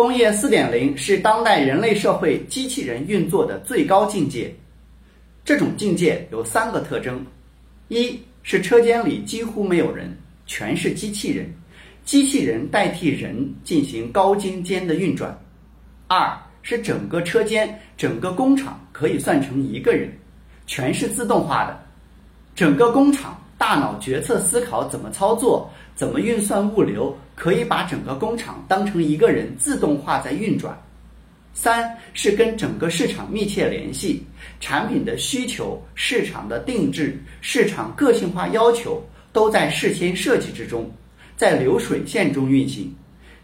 工业四点零是当代人类社会机器人运作的最高境界。这种境界有三个特征：一是车间里几乎没有人，全是机器人，机器人代替人进行高精尖的运转；二是整个车间、整个工厂可以算成一个人，全是自动化的，整个工厂。大脑决策思考怎么操作，怎么运算物流，可以把整个工厂当成一个人自动化在运转。三是跟整个市场密切联系，产品的需求、市场的定制、市场个性化要求都在事先设计之中，在流水线中运行。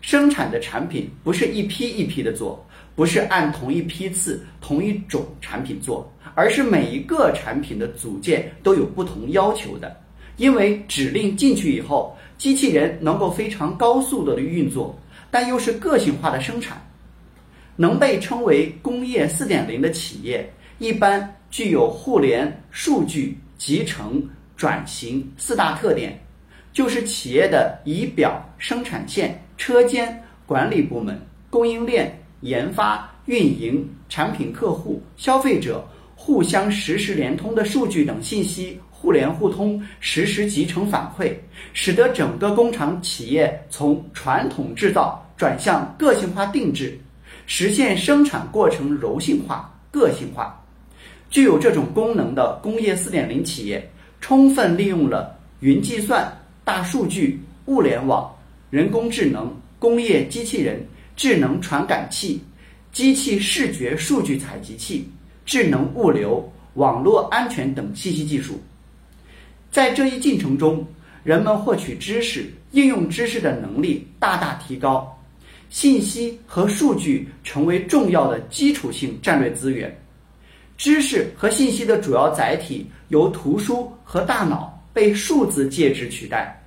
生产的产品不是一批一批的做，不是按同一批次、同一种产品做，而是每一个产品的组件都有不同要求的。因为指令进去以后，机器人能够非常高速的运作，但又是个性化的生产，能被称为工业四点零的企业，一般具有互联、数据、集成、转型四大特点，就是企业的仪表、生产线、车间、管理部门、供应链、研发、运营、产品客户、消费者互相实时连通的数据等信息。互联互通，实时集成反馈，使得整个工厂企业从传统制造转向个性化定制，实现生产过程柔性化、个性化。具有这种功能的工业四点零企业，充分利用了云计算、大数据、物联网、人工智能、工业机器人、智能传感器、机器视觉数据采集器、智能物流、网络安全等信息技术。在这一进程中，人们获取知识、应用知识的能力大大提高，信息和数据成为重要的基础性战略资源。知识和信息的主要载体由图书和大脑被数字介质取代，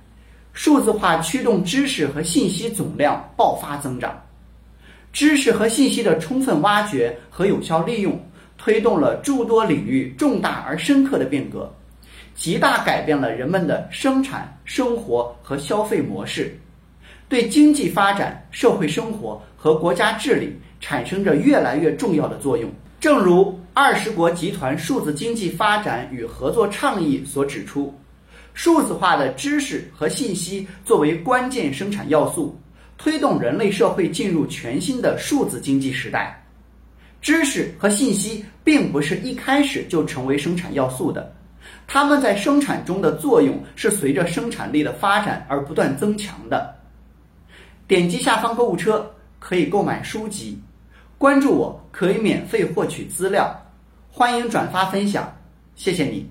数字化驱动知识和信息总量爆发增长，知识和信息的充分挖掘和有效利用，推动了诸多领域重大而深刻的变革。极大改变了人们的生产生活和消费模式，对经济发展、社会生活和国家治理产生着越来越重要的作用。正如二十国集团数字经济发展与合作倡议所指出，数字化的知识和信息作为关键生产要素，推动人类社会进入全新的数字经济时代。知识和信息并不是一开始就成为生产要素的。它们在生产中的作用是随着生产力的发展而不断增强的。点击下方购物车可以购买书籍，关注我可以免费获取资料，欢迎转发分享，谢谢你。